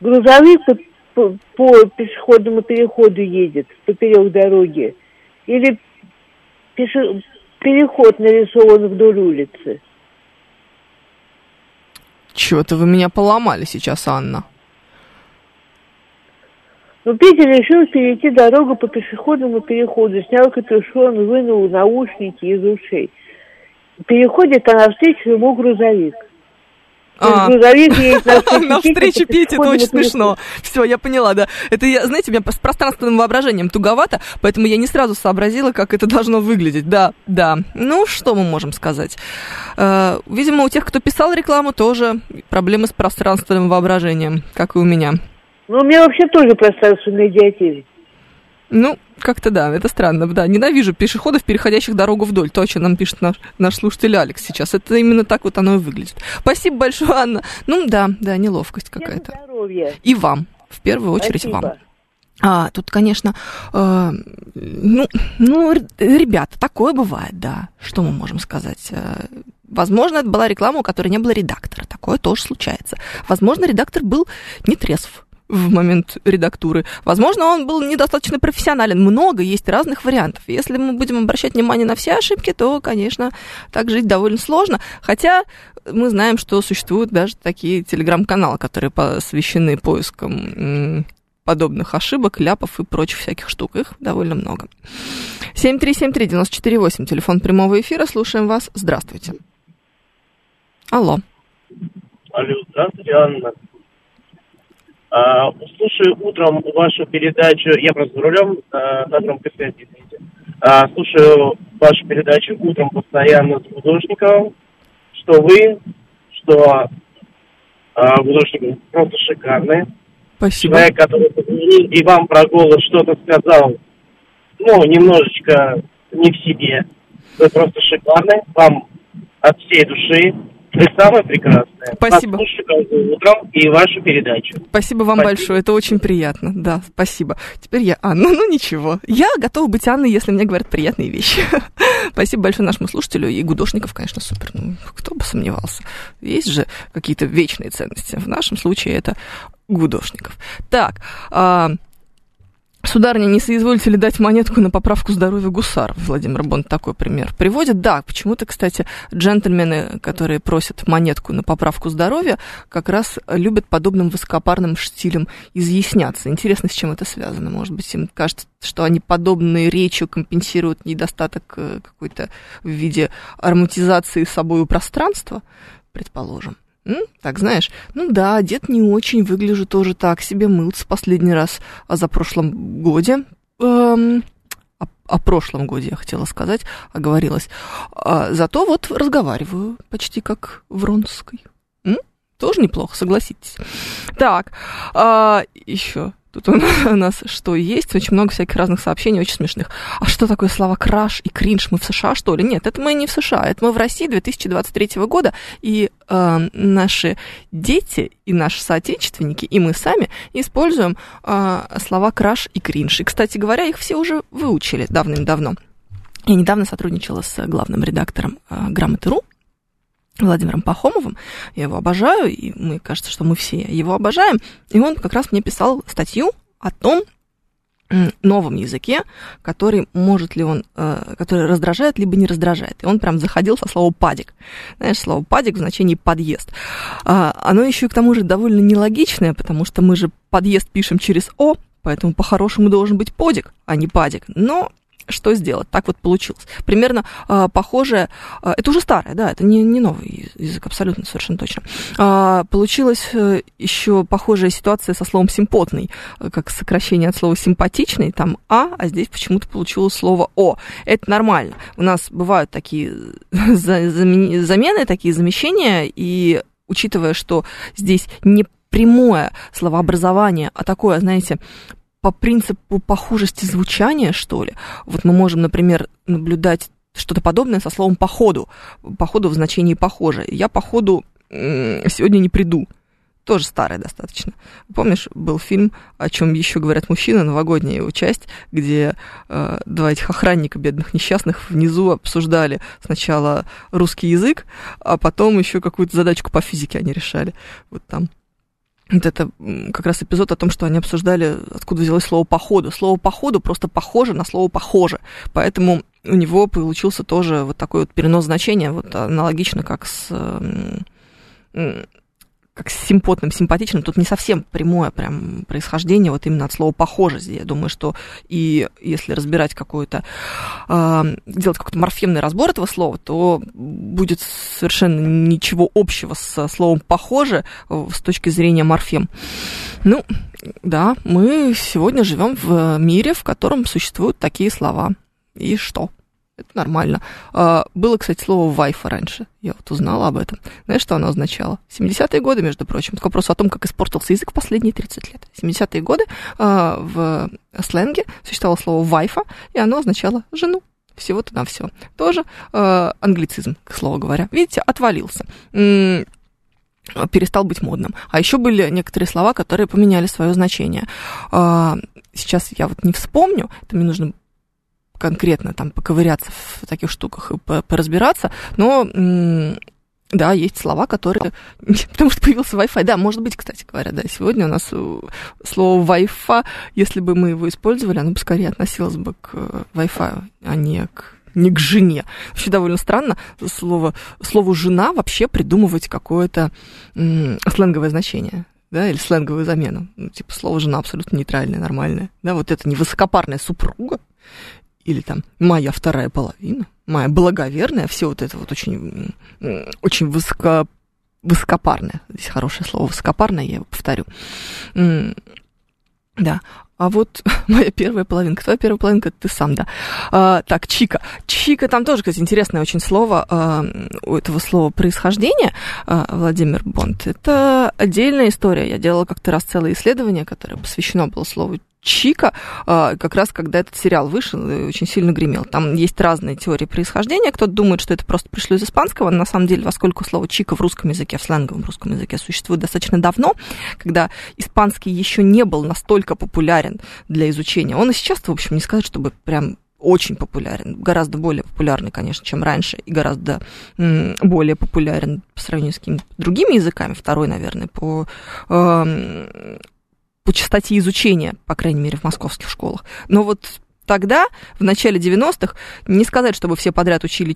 Speaker 11: Грузовик по, по пешеходному переходу едет поперек дороги или пеше, переход нарисован вдоль улицы?
Speaker 2: Чего-то вы меня поломали сейчас, Анна.
Speaker 11: Но Петя решил перейти дорогу по пешеходному переходу, снял капюшон, вынул наушники из ушей. Переходит, а навстречу ему грузовик.
Speaker 2: А, грузовик едет навстречу Пете, это очень смешно. Все, я поняла, да. Это, я, знаете, у меня с пространственным воображением туговато, поэтому я не сразу сообразила, как это должно выглядеть. Да, да. Ну, что мы можем сказать? Э, видимо, у тех, кто писал рекламу, тоже проблемы с пространственным воображением, как и у меня.
Speaker 11: Ну, у меня вообще тоже пространственный идиотизм.
Speaker 2: Ну, как-то да, это странно. Да, ненавижу пешеходов, переходящих дорогу вдоль. То, о чем нам пишет наш, наш слушатель Алекс сейчас. Это именно так вот оно и выглядит. Спасибо большое, Анна. Ну да, да, неловкость какая-то. И вам, в первую очередь Спасибо. вам. А, тут, конечно, э, ну, ну, ребята, такое бывает, да. Что мы можем сказать? Э, возможно, это была реклама, у которой не было редактора. Такое тоже случается. Возможно, редактор был не трезв в момент редактуры. Возможно, он был недостаточно профессионален. Много есть разных вариантов. Если мы будем обращать внимание на все ошибки, то, конечно, так жить довольно сложно. Хотя мы знаем, что существуют даже такие телеграм-каналы, которые посвящены поискам подобных ошибок, ляпов и прочих всяких штук. Их довольно много. 7373948, телефон прямого эфира. Слушаем вас. Здравствуйте. Алло.
Speaker 12: Алло, здравствуйте, Анна. А, слушаю утром вашу передачу, я просто за рулем, а, на втором извините. А, слушаю вашу передачу утром постоянно с художником, что вы, что а, художник просто шикарный.
Speaker 2: Спасибо.
Speaker 12: Человек, который позвонил и вам про голос что-то сказал, ну, немножечко не в себе. Вы просто шикарный, вам от всей души вы самое прекрасное.
Speaker 2: Спасибо.
Speaker 12: Послушаю утром и вашу передачу.
Speaker 2: Спасибо вам спасибо. большое, это очень приятно. Да, спасибо. Теперь я Анна. Ну ничего, я готова быть Анной, если мне говорят приятные вещи. спасибо большое нашему слушателю. И Гудошников, конечно, супер. Ну, кто бы сомневался. Есть же какие-то вечные ценности. В нашем случае это Гудошников. Так, а, Сударыня, не соизволите ли дать монетку на поправку здоровья гусар? Владимир Бонд такой пример приводит. Да, почему-то, кстати, джентльмены, которые просят монетку на поправку здоровья, как раз любят подобным высокопарным стилем изъясняться. Интересно, с чем это связано. Может быть, им кажется, что они подобной речью компенсируют недостаток э, какой-то в виде ароматизации собою пространства, предположим. М? Так, знаешь, ну да, дед не очень, выгляжу тоже так себе, мылся последний раз а за прошлом годе. Эм, о, о прошлом годе я хотела сказать, оговорилась. А, зато вот разговариваю почти как Вронской. М? Тоже неплохо, согласитесь. Так, а, еще Тут у нас что есть? Очень много всяких разных сообщений, очень смешных. А что такое слова краш и кринж? Мы в США, что ли? Нет, это мы не в США. Это мы в России 2023 года. И э, наши дети и наши соотечественники, и мы сами используем э, слова краш и кринж. И, кстати говоря, их все уже выучили давным-давно. Я недавно сотрудничала с главным редактором э, «Грамоты.ру», Владимиром Пахомовым. Я его обожаю, и мы, кажется, что мы все его обожаем. И он как раз мне писал статью о том, новом языке, который может ли он, э, который раздражает, либо не раздражает. И он прям заходил со слова падик. Знаешь, слово падик в значении подъезд. А, оно еще к тому же довольно нелогичное, потому что мы же подъезд пишем через О, поэтому по-хорошему должен быть подик, а не падик. Но что сделать? Так вот получилось. Примерно э, похожее, э, это уже старое, да, это не, не новый язык, абсолютно совершенно точно. Э, получилась э, еще похожая ситуация со словом симпотный, э, как сокращение от слова симпатичный, там А, а здесь почему-то получилось слово О. Это нормально. У нас бывают такие замены, такие замещения, и учитывая, что здесь не прямое словообразование, а такое, знаете, по принципу похожести звучания, что ли. Вот мы можем, например, наблюдать что-то подобное со словом походу. Походу в значении похоже. Я походу сегодня не приду. Тоже старый достаточно. Помнишь, был фильм, о чем еще говорят мужчины, новогодняя его часть, где э, два этих охранника бедных несчастных внизу обсуждали сначала русский язык, а потом еще какую-то задачку по физике они решали. Вот там вот это как раз эпизод о том, что они обсуждали, откуда взялось слово «походу». Слово «походу» просто похоже на слово «похоже». Поэтому у него получился тоже вот такой вот перенос значения, вот аналогично как с как с симпотным, симпатичным, тут не совсем прямое прям происхождение, вот именно от слова похожесть. Я думаю, что и если разбирать какое-то, э, делать какой-то морфемный разбор этого слова, то будет совершенно ничего общего со словом похоже с точки зрения морфем. Ну, да, мы сегодня живем в мире, в котором существуют такие слова. И что? Это нормально. А, было, кстати, слово «вайфа» раньше. Я вот узнала об этом. Знаешь, что оно означало? 70-е годы, между прочим. Это вопрос о том, как испортился язык в последние 30 лет. 70-е годы а, в сленге существовало слово «вайфа», и оно означало «жену». Всего-то на все. Тоже а, англицизм, к слову говоря. Видите, отвалился перестал быть модным. А еще были некоторые слова, которые поменяли свое значение. Сейчас я вот не вспомню, это мне нужно конкретно там поковыряться в таких штуках и поразбираться, но да, есть слова, которые... Потому что появился Wi-Fi. Да, может быть, кстати говоря, да. Сегодня у нас э, слово Wi-Fi, если бы мы его использовали, оно бы скорее относилось бы к Wi-Fi, а не к не к жене. Вообще довольно странно слово, слову «жена» вообще придумывать какое-то сленговое значение да, или сленговую замену. Ну, типа слово «жена» абсолютно нейтральное, нормальное. Да, вот это не высокопарная супруга, или там моя вторая половина, моя благоверная, все вот это вот очень, очень высоко, высокопарное. Здесь хорошее слово высокопарное, я его повторю. Да. А вот моя первая половинка, твоя первая половинка, ты сам, да. А, так, чика. Чика, там тоже, кстати, интересное очень слово а, у этого слова происхождения, а, Владимир Бонд. Это отдельная история. Я делала как-то раз целое исследование, которое посвящено было слову Чика, а, как раз когда этот сериал вышел, очень сильно гремел. Там есть разные теории происхождения. Кто-то думает, что это просто пришло из испанского. На самом деле, поскольку слово чика в русском языке, в сленговом русском языке существует достаточно давно, когда испанский еще не был настолько популярен для изучения. Он и сейчас, в общем, не сказать, чтобы прям очень популярен, гораздо более популярный, конечно, чем раньше, и гораздо более популярен по сравнению с другими языками, второй, наверное, по э, по частоте изучения, по крайней мере, в московских школах. Но вот тогда, в начале 90-х, не сказать, чтобы все подряд учили,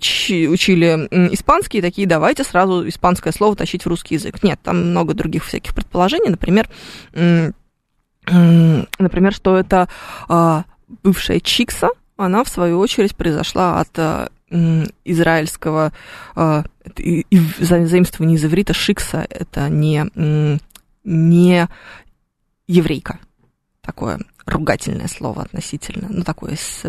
Speaker 2: учили испанский, такие, давайте сразу испанское слово тащить в русский язык. Нет, там много других всяких предположений. Например, например, что это а, бывшая Чикса, она, в свою очередь, произошла от а, израильского а, заимствования из иврита Шикса. Это не, не еврейка. Такое ругательное слово относительно, ну, такое, с,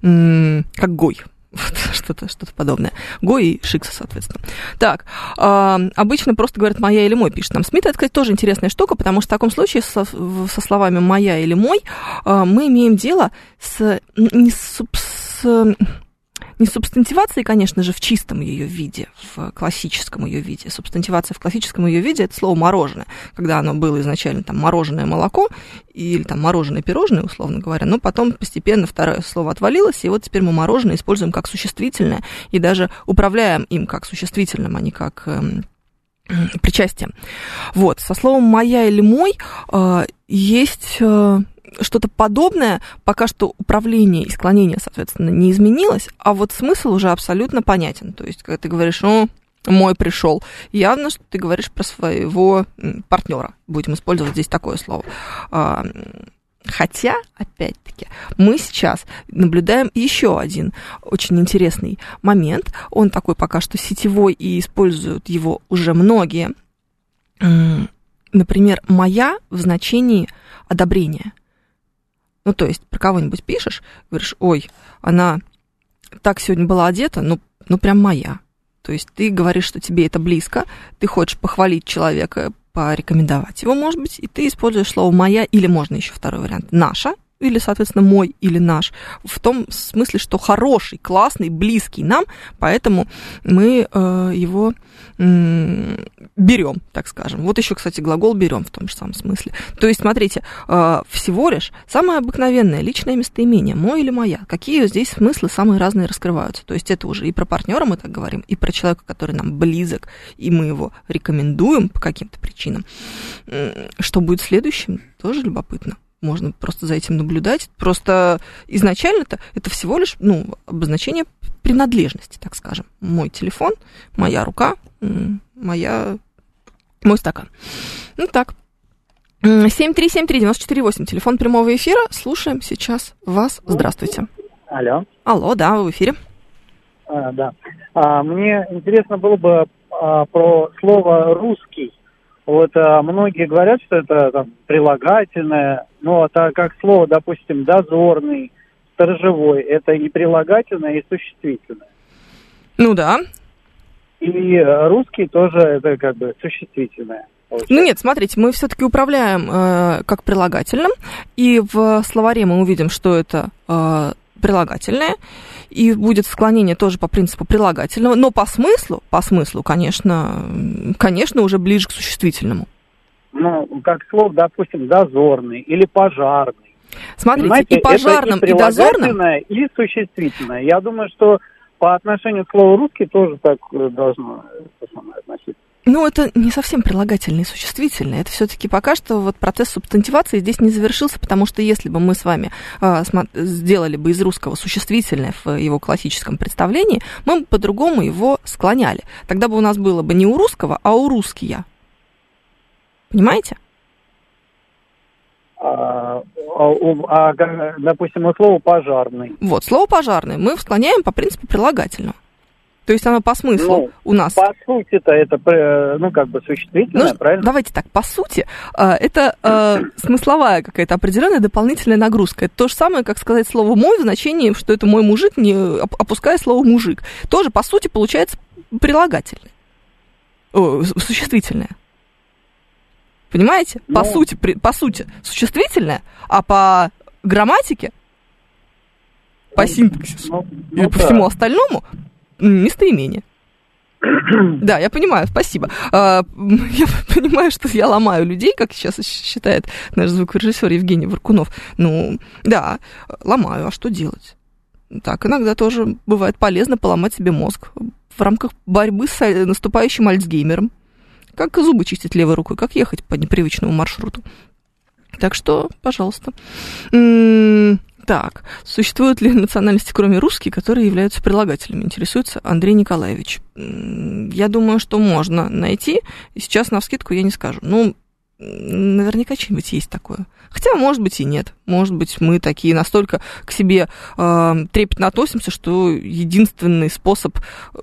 Speaker 2: как гой, вот, что-то что подобное. Го и Шикса, соответственно. Так, э, обычно просто говорят «моя» или «мой», пишет нам Смит. Это, кстати, тоже интересная штука, потому что в таком случае со, со словами «моя» или «мой» э, мы имеем дело с, не с, с не субстантивации, конечно же, в чистом ее виде, в классическом ее виде. Субстантивация в классическом ее виде – это слово «мороженое», когда оно было изначально там мороженое молоко или там мороженое пирожное, условно говоря, но потом постепенно второе слово отвалилось, и вот теперь мы мороженое используем как существительное и даже управляем им как существительным, а не как эм, причастием. Вот, со словом «моя» или «мой» э, есть э, что-то подобное, пока что управление и склонение, соответственно, не изменилось, а вот смысл уже абсолютно понятен. То есть, когда ты говоришь, ну, мой пришел, явно, что ты говоришь про своего партнера. Будем использовать здесь такое слово. А, хотя, опять-таки, мы сейчас наблюдаем еще один очень интересный момент. Он такой пока что сетевой, и используют его уже многие. Например, моя в значении одобрения. Ну, то есть, про кого-нибудь пишешь, говоришь, ой, она так сегодня была одета, ну, ну, прям моя. То есть ты говоришь, что тебе это близко, ты хочешь похвалить человека, порекомендовать его, может быть, и ты используешь слово «моя» или можно еще второй вариант «наша», или, соответственно, мой или наш, в том смысле, что хороший, классный, близкий нам, поэтому мы э, его э, берем, так скажем. Вот еще, кстати, глагол берем в том же самом смысле. То есть, смотрите, э, всего лишь самое обыкновенное личное местоимение, мой или моя, какие здесь смыслы самые разные раскрываются. То есть это уже и про партнера мы так говорим, и про человека, который нам близок, и мы его рекомендуем по каким-то причинам. Что будет следующим, тоже любопытно можно просто за этим наблюдать. Просто изначально-то это всего лишь ну, обозначение принадлежности, так скажем. Мой телефон, моя рука, моя, мой стакан. Ну так. 7373948, телефон прямого эфира. Слушаем сейчас вас. Здравствуйте.
Speaker 13: Алло.
Speaker 2: Алло, да, вы в эфире.
Speaker 13: А, да. А, мне интересно было бы а, про слово «русский». Вот а, многие говорят, что это там, прилагательное, но это как слово, допустим, дозорный, сторожевой, это и прилагательное, и существительное.
Speaker 2: Ну да.
Speaker 13: И русский тоже это как бы существительное.
Speaker 2: Получается. Ну нет, смотрите, мы все-таки управляем э, как прилагательным, и в словаре мы увидим, что это э, прилагательное, и будет склонение тоже по принципу прилагательного, но по смыслу, по смыслу, конечно, конечно, уже ближе к существительному.
Speaker 13: Ну, как слово, допустим, дозорный или пожарный.
Speaker 2: Смотрите, Понимаете, и пожарным,
Speaker 13: это и,
Speaker 2: и дозорным...
Speaker 13: и существительное. Я думаю, что по отношению к слову русский тоже так э, должно относиться.
Speaker 2: Ну, это не совсем прилагательное и существительное. Это все-таки пока что вот процесс субстантивации здесь не завершился, потому что если бы мы с вами э, сделали бы из русского существительное в его классическом представлении, мы бы по-другому его склоняли. Тогда бы у нас было бы не у русского, а у русския. Понимаете?
Speaker 13: А, а, а, допустим, слово пожарный.
Speaker 2: Вот, слово пожарный мы склоняем по принципу прилагательного. То есть оно по смыслу ну, у нас...
Speaker 13: По сути-то это, э, ну, как бы существительное, ну, правильно?
Speaker 2: Давайте так, по сути, э, это э, смысловая какая-то определенная дополнительная нагрузка. Это то же самое, как сказать слово «мой» в значении, что это мой мужик, не опуская слово «мужик». Тоже, по сути, получается прилагательное. О, существительное. Понимаете? По ну. сути, при, по сути, существительное, а по грамматике, по ну, синтаксису ну, ну, и по да. всему остальному местоимение. Да, я понимаю, спасибо. А, я понимаю, что я ломаю людей, как сейчас считает наш звукорежиссер Евгений Варкунов. Ну, да, ломаю, а что делать? Так, иногда тоже бывает полезно поломать себе мозг в рамках борьбы с наступающим Альцгеймером. Как зубы чистить левой рукой, как ехать по непривычному маршруту. Так что, пожалуйста. Так, существуют ли национальности, кроме русских, которые являются прилагательными? Интересуется Андрей Николаевич. Я думаю, что можно найти. Сейчас на вскидку я не скажу. Ну, наверняка что-нибудь есть такое. Хотя, может быть, и нет. Может быть, мы такие настолько к себе э, трепетно относимся, что единственный способ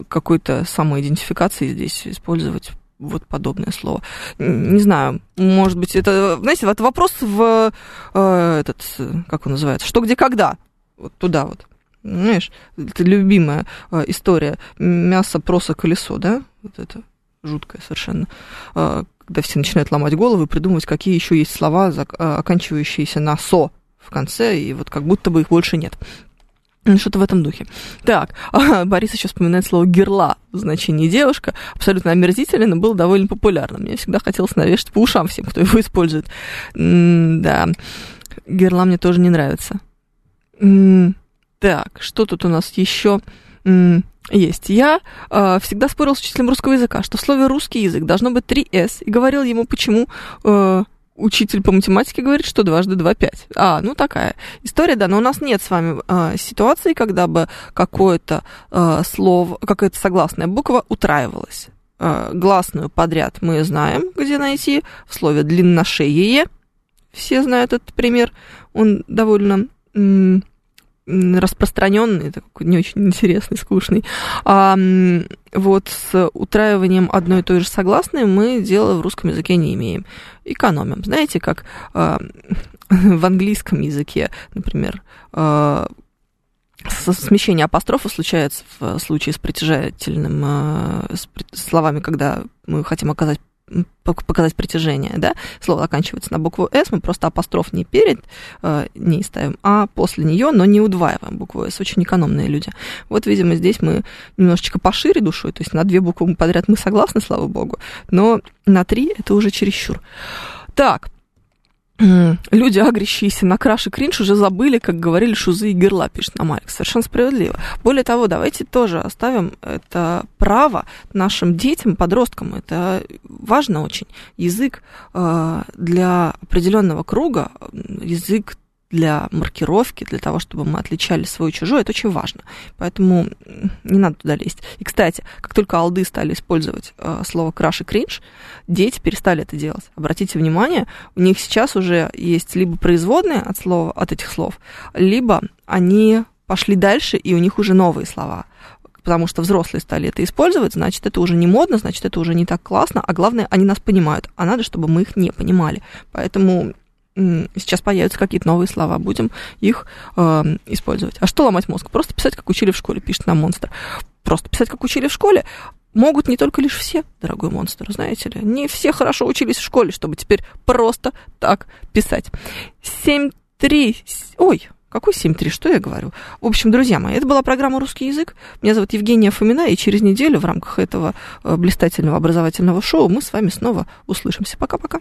Speaker 2: какой-то самоидентификации здесь использовать вот подобное слово. Не знаю, может быть, это, знаете, вот вопрос в э, этот, как он называется, что, где, когда, вот туда вот. Знаешь, это любимая э, история мясо, проса, колесо, да? Вот это жуткое совершенно. Э, когда все начинают ломать головы, придумывать, какие еще есть слова, зак- э, оканчивающиеся на со в конце, и вот как будто бы их больше нет. Что-то в этом духе. Так, Борис еще вспоминает слово «герла» в значении «девушка». Абсолютно омерзительно, но был довольно популярным. Мне всегда хотелось навешать по ушам всем, кто его использует. Да, «герла» мне тоже не нравится. Так, что тут у нас еще есть? Я э, всегда спорил с учителем русского языка, что в слове «русский язык» должно быть три «с», и говорил ему, почему... Э, учитель по математике говорит, что дважды два пять. А, ну такая история, да, но у нас нет с вами э, ситуации, когда бы какое-то э, слово, какая-то согласная буква утраивалась. Э, гласную подряд мы знаем, где найти. В слове длинношеее все знают этот пример. Он довольно распространенный, такой не очень интересный, скучный. А вот с утраиванием одной и той же согласной мы дела в русском языке не имеем. Экономим. Знаете, как а, в английском языке, например, а, смещение апострофа случается в случае с притяжательным а, с словами, когда мы хотим оказать показать притяжение, да, слово оканчивается на букву «с», мы просто апостроф не перед э, ней ставим, а после нее, но не удваиваем букву «с», очень экономные люди. Вот, видимо, здесь мы немножечко пошире душой, то есть на две буквы подряд мы согласны, слава богу, но на три это уже чересчур. Так, Люди, агрящиеся на краш и кринж, уже забыли, как говорили Шузы и Герла, пишет нам Алекс. Совершенно справедливо. Более того, давайте тоже оставим это право нашим детям, подросткам. Это важно очень. Язык э, для определенного круга, язык для маркировки, для того, чтобы мы отличали свой и чужой, это очень важно. Поэтому не надо туда лезть. И, кстати, как только алды стали использовать э, слово краш и кринж, дети перестали это делать. Обратите внимание, у них сейчас уже есть либо производные от, слова, от этих слов, либо они пошли дальше, и у них уже новые слова потому что взрослые стали это использовать, значит, это уже не модно, значит, это уже не так классно, а главное, они нас понимают, а надо, чтобы мы их не понимали. Поэтому сейчас появятся какие-то новые слова, будем их э, использовать. А что ломать мозг? Просто писать, как учили в школе, пишет нам монстр. Просто писать, как учили в школе, могут не только лишь все, дорогой монстр, знаете ли. Не все хорошо учились в школе, чтобы теперь просто так писать. 7-3... Ой, какой 7-3? Что я говорю? В общем, друзья мои, это была программа «Русский язык». Меня зовут Евгения Фомина, и через неделю в рамках этого э, блистательного образовательного шоу мы с вами снова услышимся. Пока-пока.